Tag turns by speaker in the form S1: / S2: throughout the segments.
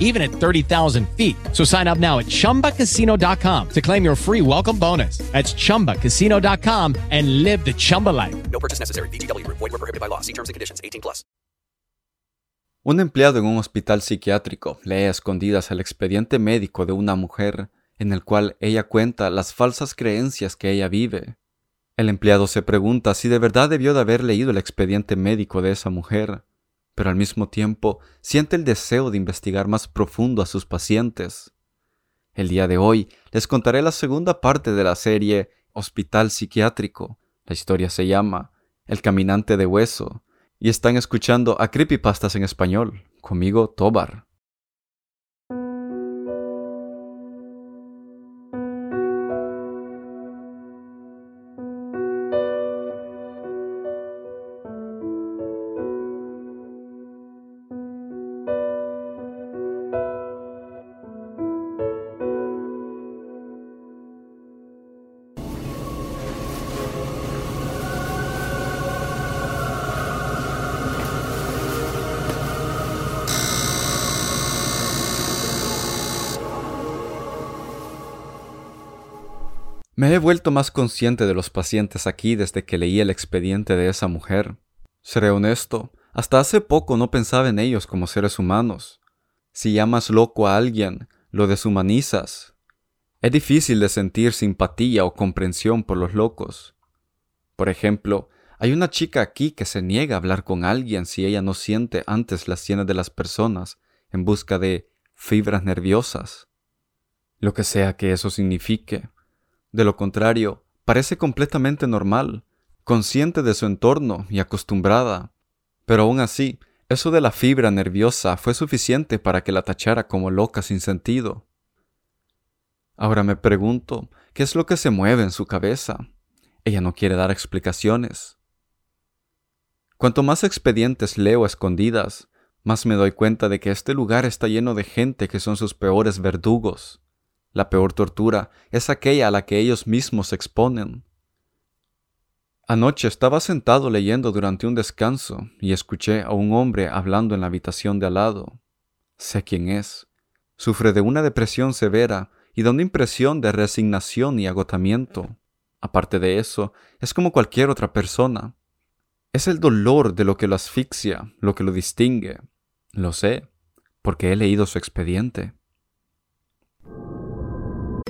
S1: even at 30,000 feet. So sign up now at chumbacasino.com to claim your free welcome bonus. That's chumbacasino.com and live the Chumba life.
S2: No purchase necessary. VGW. Void were prohibited by law. See terms and conditions. 18 plus.
S3: Un empleado en un hospital psiquiátrico lee a escondidas el expediente médico de una mujer en el cual ella cuenta las falsas creencias que ella vive. El empleado se pregunta si de verdad debió de haber leído el expediente médico de esa mujer, pero al mismo tiempo siente el deseo de investigar más profundo a sus pacientes. El día de hoy les contaré la segunda parte de la serie Hospital Psiquiátrico. La historia se llama El Caminante de Hueso y están escuchando a Creepypastas en español, conmigo Tobar. Me he vuelto más consciente de los pacientes aquí desde que leí el expediente de esa mujer. Seré honesto, hasta hace poco no pensaba en ellos como seres humanos. Si llamas loco a alguien, lo deshumanizas. Es difícil de sentir simpatía o comprensión por los locos. Por ejemplo, Hay una chica aquí que se niega a hablar con alguien si ella no siente antes las sienes de las personas en busca de fibras nerviosas. Lo que sea que eso signifique. De lo contrario, parece completamente normal, consciente de su entorno y acostumbrada. Pero aún así, eso de la fibra nerviosa fue suficiente para que la tachara como loca sin sentido. Ahora me pregunto, ¿qué es lo que se mueve en su cabeza? Ella no quiere dar explicaciones. Cuanto más expedientes leo escondidas, más me doy cuenta de que este lugar está lleno de gente que son sus peores verdugos. La peor tortura es aquella a la que ellos mismos se exponen. Anoche estaba sentado leyendo durante un descanso y escuché a un hombre hablando en la habitación de al lado. Sé quién es. Sufre de una depresión severa y da una impresión de resignación y agotamiento. Aparte de eso, es como cualquier otra persona. Es el dolor de lo que lo asfixia, lo que lo distingue. Lo sé, porque he leído su expediente.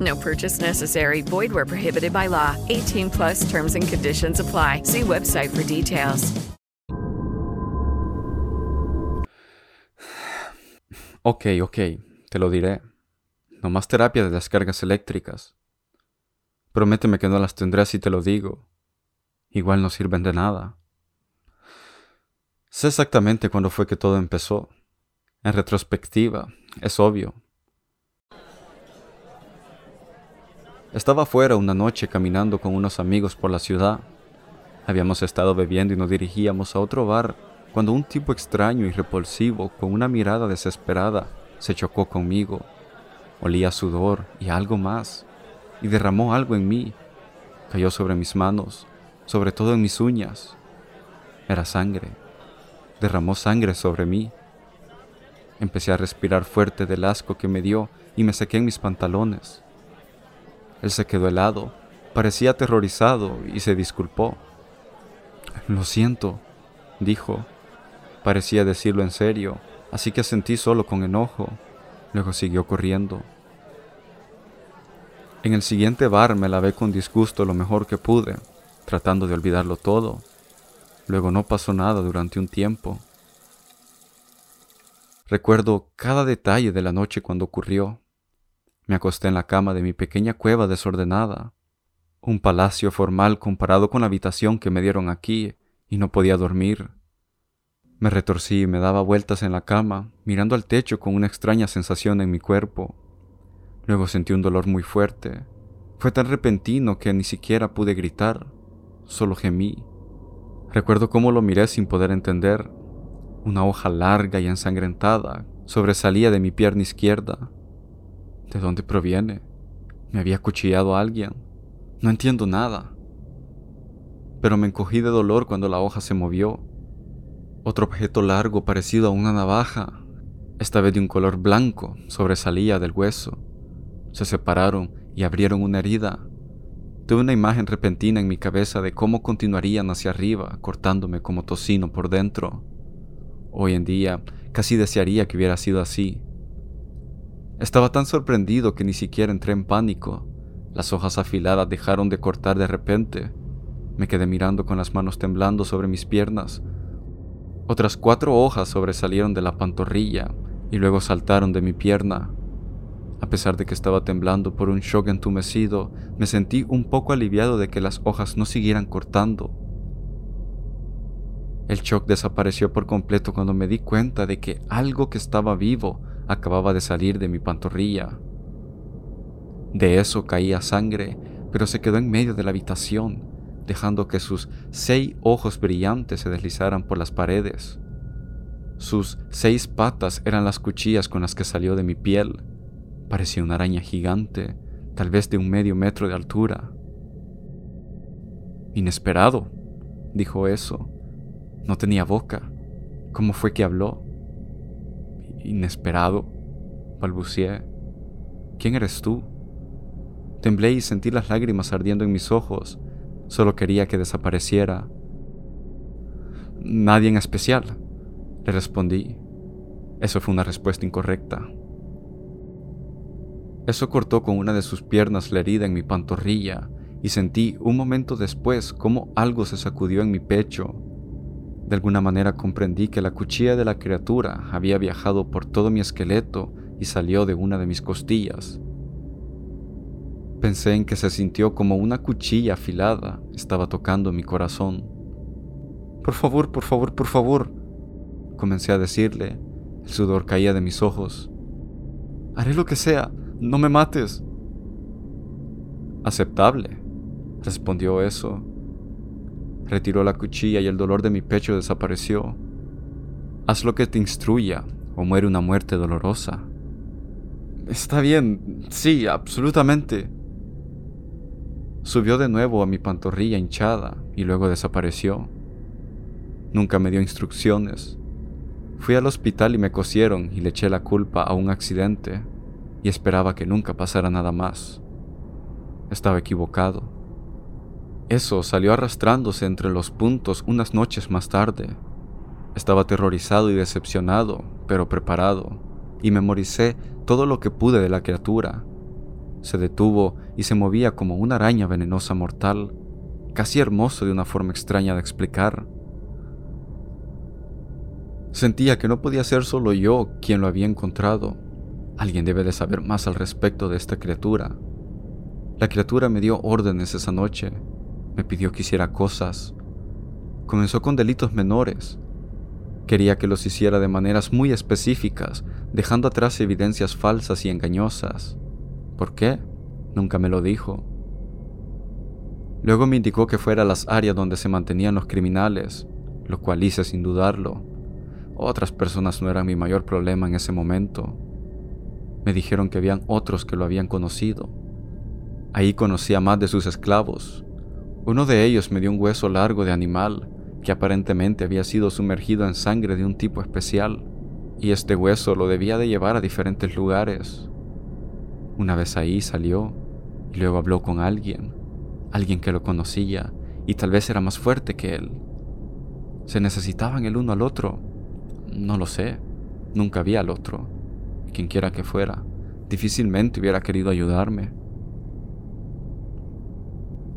S4: No purchase necessary. Void where prohibited by law. 18 plus terms and conditions apply. See website for details.
S3: Ok, ok, te lo diré. No más terapia de descargas eléctricas. Prométeme que no las tendré si te lo digo. Igual no sirven de nada. Sé exactamente cuándo fue que todo empezó. En retrospectiva, es obvio. Estaba fuera una noche caminando con unos amigos por la ciudad. Habíamos estado bebiendo y nos dirigíamos a otro bar cuando un tipo extraño y repulsivo, con una mirada desesperada, se chocó conmigo. Olía sudor y algo más, y derramó algo en mí. Cayó sobre mis manos, sobre todo en mis uñas. Era sangre. Derramó sangre sobre mí. Empecé a respirar fuerte del asco que me dio y me sequé en mis pantalones. Él se quedó helado, parecía aterrorizado y se disculpó. Lo siento, dijo. Parecía decirlo en serio, así que asentí solo con enojo. Luego siguió corriendo. En el siguiente bar me lavé con disgusto lo mejor que pude, tratando de olvidarlo todo. Luego no pasó nada durante un tiempo. Recuerdo cada detalle de la noche cuando ocurrió. Me acosté en la cama de mi pequeña cueva desordenada, un palacio formal comparado con la habitación que me dieron aquí, y no podía dormir. Me retorcí y me daba vueltas en la cama, mirando al techo con una extraña sensación en mi cuerpo. Luego sentí un dolor muy fuerte. Fue tan repentino que ni siquiera pude gritar, solo gemí. Recuerdo cómo lo miré sin poder entender. Una hoja larga y ensangrentada sobresalía de mi pierna izquierda. ¿De dónde proviene? ¿Me había cuchillado alguien? No entiendo nada. Pero me encogí de dolor cuando la hoja se movió otro objeto largo parecido a una navaja, esta vez de un color blanco, sobresalía del hueso. Se separaron y abrieron una herida. Tuve una imagen repentina en mi cabeza de cómo continuarían hacia arriba, cortándome como tocino por dentro. Hoy en día casi desearía que hubiera sido así. Estaba tan sorprendido que ni siquiera entré en pánico. Las hojas afiladas dejaron de cortar de repente. Me quedé mirando con las manos temblando sobre mis piernas, otras cuatro hojas sobresalieron de la pantorrilla y luego saltaron de mi pierna. A pesar de que estaba temblando por un shock entumecido, me sentí un poco aliviado de que las hojas no siguieran cortando. El shock desapareció por completo cuando me di cuenta de que algo que estaba vivo acababa de salir de mi pantorrilla. De eso caía sangre, pero se quedó en medio de la habitación, dejando que sus seis ojos brillantes se deslizaran por las paredes. Sus seis patas eran las cuchillas con las que salió de mi piel. Parecía una araña gigante, tal vez de un medio metro de altura. Inesperado, dijo eso. No tenía boca. ¿Cómo fue que habló? Inesperado, balbuceé. ¿Quién eres tú? Temblé y sentí las lágrimas ardiendo en mis ojos. Solo quería que desapareciera. Nadie en especial, le respondí. Eso fue una respuesta incorrecta. Eso cortó con una de sus piernas la herida en mi pantorrilla y sentí un momento después como algo se sacudió en mi pecho. De alguna manera comprendí que la cuchilla de la criatura había viajado por todo mi esqueleto y salió de una de mis costillas. Pensé en que se sintió como una cuchilla afilada estaba tocando mi corazón. Por favor, por favor, por favor, comencé a decirle. El sudor caía de mis ojos. Haré lo que sea, no me mates. Aceptable, respondió eso. Retiró la cuchilla y el dolor de mi pecho desapareció. Haz lo que te instruya o muere una muerte dolorosa. Está bien, sí, absolutamente. Subió de nuevo a mi pantorrilla hinchada y luego desapareció. Nunca me dio instrucciones. Fui al hospital y me cosieron y le eché la culpa a un accidente y esperaba que nunca pasara nada más. Estaba equivocado. Eso salió arrastrándose entre los puntos unas noches más tarde. Estaba aterrorizado y decepcionado, pero preparado, y memoricé todo lo que pude de la criatura. Se detuvo y se movía como una araña venenosa mortal, casi hermoso de una forma extraña de explicar. Sentía que no podía ser solo yo quien lo había encontrado. Alguien debe de saber más al respecto de esta criatura. La criatura me dio órdenes esa noche, me pidió que hiciera cosas. Comenzó con delitos menores. Quería que los hiciera de maneras muy específicas, dejando atrás evidencias falsas y engañosas. ¿Por qué? Nunca me lo dijo. Luego me indicó que fuera a las áreas donde se mantenían los criminales, lo cual hice sin dudarlo. Otras personas no eran mi mayor problema en ese momento. Me dijeron que habían otros que lo habían conocido. Ahí conocía más de sus esclavos. Uno de ellos me dio un hueso largo de animal que aparentemente había sido sumergido en sangre de un tipo especial, y este hueso lo debía de llevar a diferentes lugares. Una vez ahí salió y luego habló con alguien, alguien que lo conocía y tal vez era más fuerte que él. Se necesitaban el uno al otro no lo sé. Nunca vi al otro. Quien quiera que fuera, difícilmente hubiera querido ayudarme.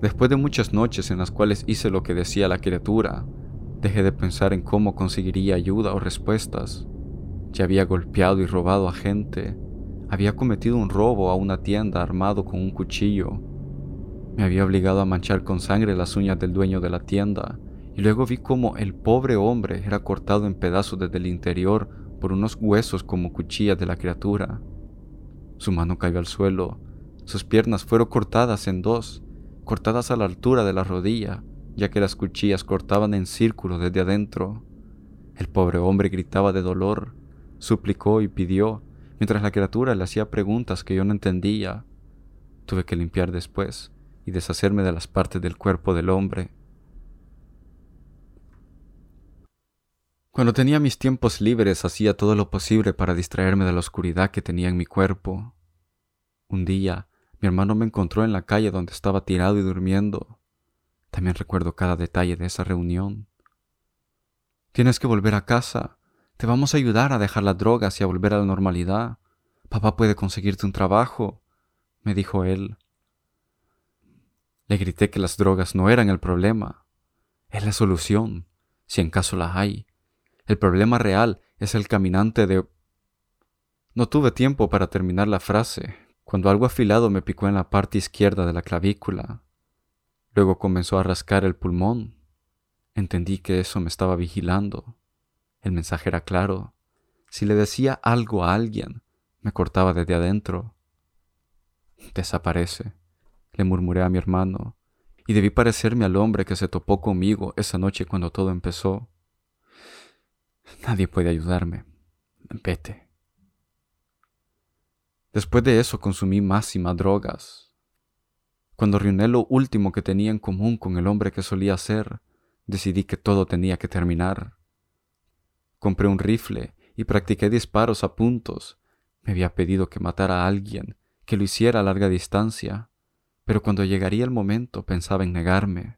S3: Después de muchas noches en las cuales hice lo que decía la criatura, dejé de pensar en cómo conseguiría ayuda o respuestas. Ya había golpeado y robado a gente. Había cometido un robo a una tienda armado con un cuchillo. Me había obligado a manchar con sangre las uñas del dueño de la tienda y luego vi cómo el pobre hombre era cortado en pedazos desde el interior por unos huesos como cuchillas de la criatura. Su mano cayó al suelo, sus piernas fueron cortadas en dos, cortadas a la altura de la rodilla, ya que las cuchillas cortaban en círculo desde adentro. El pobre hombre gritaba de dolor, suplicó y pidió, mientras la criatura le hacía preguntas que yo no entendía. Tuve que limpiar después y deshacerme de las partes del cuerpo del hombre. Cuando tenía mis tiempos libres hacía todo lo posible para distraerme de la oscuridad que tenía en mi cuerpo. Un día, mi hermano me encontró en la calle donde estaba tirado y durmiendo. También recuerdo cada detalle de esa reunión. Tienes que volver a casa. Te vamos a ayudar a dejar las drogas y a volver a la normalidad. Papá puede conseguirte un trabajo, me dijo él. Le grité que las drogas no eran el problema. Es la solución, si en caso la hay. El problema real es el caminante de... No tuve tiempo para terminar la frase, cuando algo afilado me picó en la parte izquierda de la clavícula. Luego comenzó a rascar el pulmón. Entendí que eso me estaba vigilando. El mensaje era claro. si le decía algo a alguien, me cortaba desde adentro. Desaparece, le murmuré a mi hermano, y debí parecerme al hombre que se topó conmigo esa noche cuando todo empezó. Nadie puede ayudarme. Vete. Después de eso consumí más y más drogas. Cuando reuní lo último que tenía en común con el hombre que solía ser, decidí que todo tenía que terminar. Compré un rifle y practiqué disparos a puntos. Me había pedido que matara a alguien, que lo hiciera a larga distancia, pero cuando llegaría el momento pensaba en negarme.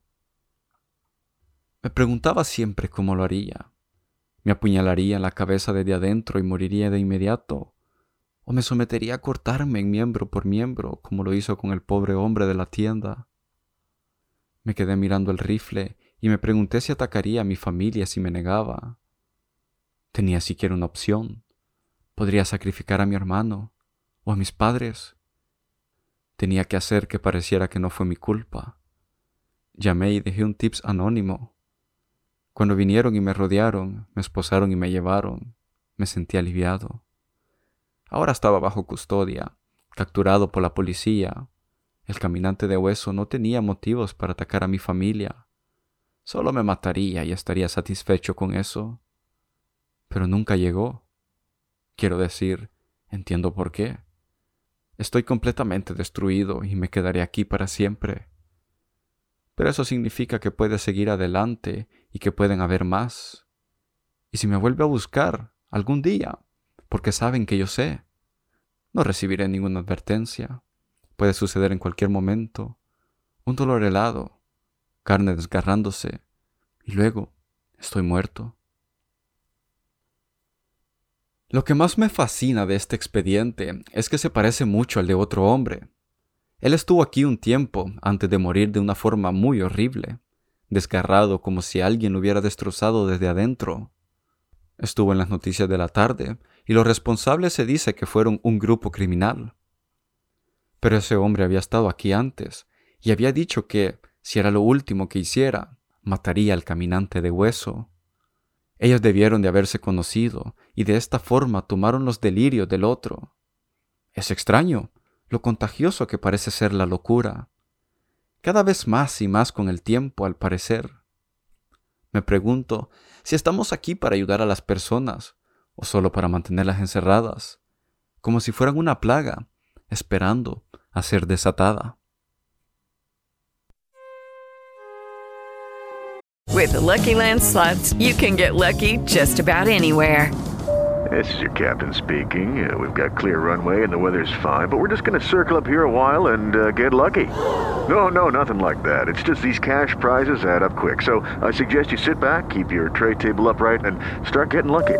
S3: Me preguntaba siempre cómo lo haría. ¿Me apuñalaría en la cabeza desde adentro y moriría de inmediato? ¿O me sometería a cortarme en miembro por miembro, como lo hizo con el pobre hombre de la tienda? Me quedé mirando el rifle y me pregunté si atacaría a mi familia si me negaba. ¿Tenía siquiera una opción? ¿Podría sacrificar a mi hermano o a mis padres? Tenía que hacer que pareciera que no fue mi culpa. Llamé y dejé un tips anónimo. Cuando vinieron y me rodearon, me esposaron y me llevaron, me sentí aliviado. Ahora estaba bajo custodia, capturado por la policía. El caminante de hueso no tenía motivos para atacar a mi familia. Solo me mataría y estaría satisfecho con eso. Pero nunca llegó. Quiero decir, entiendo por qué. Estoy completamente destruido y me quedaré aquí para siempre. Pero eso significa que puede seguir adelante y que pueden haber más. Y si me vuelve a buscar algún día, porque saben que yo sé. No recibiré ninguna advertencia. Puede suceder en cualquier momento. Un dolor helado, carne desgarrándose, y luego estoy muerto. Lo que más me fascina de este expediente es que se parece mucho al de otro hombre. Él estuvo aquí un tiempo antes de morir de una forma muy horrible, desgarrado como si alguien lo hubiera destrozado desde adentro. Estuvo en las noticias de la tarde y los responsables se dice que fueron un grupo criminal. Pero ese hombre había estado aquí antes y había dicho que, si era lo último que hiciera, mataría al caminante de hueso. Ellos debieron de haberse conocido y de esta forma tomaron los delirios del otro. Es extraño lo contagioso que parece ser la locura. Cada vez más y más con el tiempo, al parecer. Me pregunto si estamos aquí para ayudar a las personas o solo para mantenerlas encerradas, como si fueran una plaga, esperando a ser desatada.
S4: With the Lucky Land slots, you can get lucky just about anywhere.
S5: This is your captain speaking. Uh, we've got clear runway and the weather's fine, but we're just going to circle up here a while and uh, get lucky. No, no, nothing like that. It's just these cash prizes add up quick. So I suggest you sit back, keep your tray table upright, and start getting lucky.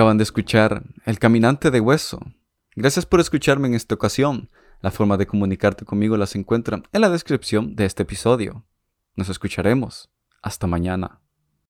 S3: Acaban de escuchar El Caminante de Hueso. Gracias por escucharme en esta ocasión. La forma de comunicarte conmigo las encuentran en la descripción de este episodio. Nos escucharemos. Hasta mañana.